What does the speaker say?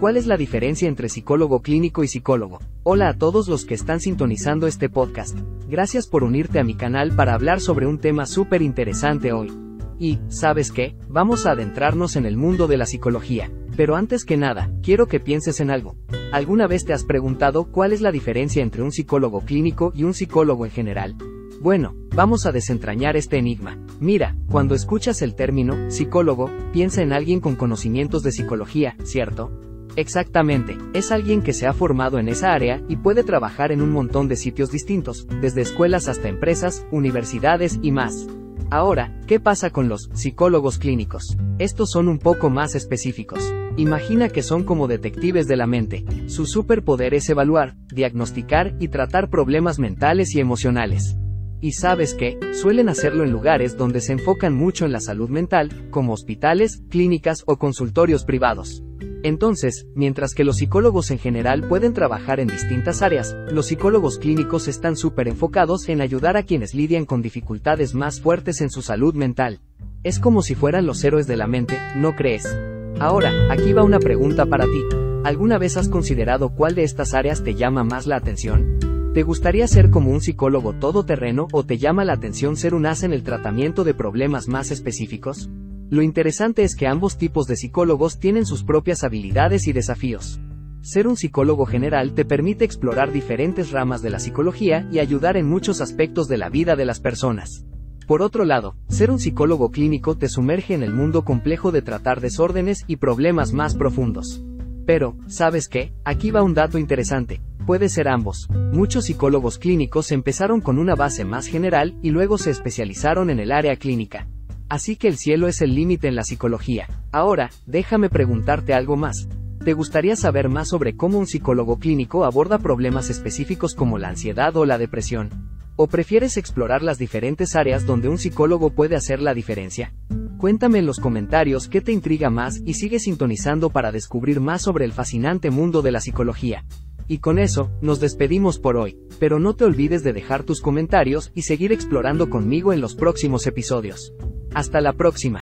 ¿Cuál es la diferencia entre psicólogo clínico y psicólogo? Hola a todos los que están sintonizando este podcast. Gracias por unirte a mi canal para hablar sobre un tema súper interesante hoy. Y, ¿sabes qué? Vamos a adentrarnos en el mundo de la psicología. Pero antes que nada, quiero que pienses en algo. ¿Alguna vez te has preguntado cuál es la diferencia entre un psicólogo clínico y un psicólogo en general? Bueno, vamos a desentrañar este enigma. Mira, cuando escuchas el término psicólogo, piensa en alguien con conocimientos de psicología, ¿cierto? Exactamente, es alguien que se ha formado en esa área y puede trabajar en un montón de sitios distintos, desde escuelas hasta empresas, universidades y más. Ahora, ¿qué pasa con los psicólogos clínicos? Estos son un poco más específicos. Imagina que son como detectives de la mente. Su superpoder es evaluar, diagnosticar y tratar problemas mentales y emocionales. Y sabes que, suelen hacerlo en lugares donde se enfocan mucho en la salud mental, como hospitales, clínicas o consultorios privados. Entonces, mientras que los psicólogos en general pueden trabajar en distintas áreas, los psicólogos clínicos están súper enfocados en ayudar a quienes lidian con dificultades más fuertes en su salud mental. Es como si fueran los héroes de la mente, ¿no crees? Ahora, aquí va una pregunta para ti. ¿Alguna vez has considerado cuál de estas áreas te llama más la atención? ¿Te gustaría ser como un psicólogo todoterreno o te llama la atención ser un as en el tratamiento de problemas más específicos? Lo interesante es que ambos tipos de psicólogos tienen sus propias habilidades y desafíos. Ser un psicólogo general te permite explorar diferentes ramas de la psicología y ayudar en muchos aspectos de la vida de las personas. Por otro lado, ser un psicólogo clínico te sumerge en el mundo complejo de tratar desórdenes y problemas más profundos. Pero, ¿sabes qué? Aquí va un dato interesante. Puede ser ambos. Muchos psicólogos clínicos empezaron con una base más general y luego se especializaron en el área clínica. Así que el cielo es el límite en la psicología. Ahora, déjame preguntarte algo más. ¿Te gustaría saber más sobre cómo un psicólogo clínico aborda problemas específicos como la ansiedad o la depresión? ¿O prefieres explorar las diferentes áreas donde un psicólogo puede hacer la diferencia? Cuéntame en los comentarios qué te intriga más y sigue sintonizando para descubrir más sobre el fascinante mundo de la psicología. Y con eso, nos despedimos por hoy, pero no te olvides de dejar tus comentarios y seguir explorando conmigo en los próximos episodios. Hasta la próxima.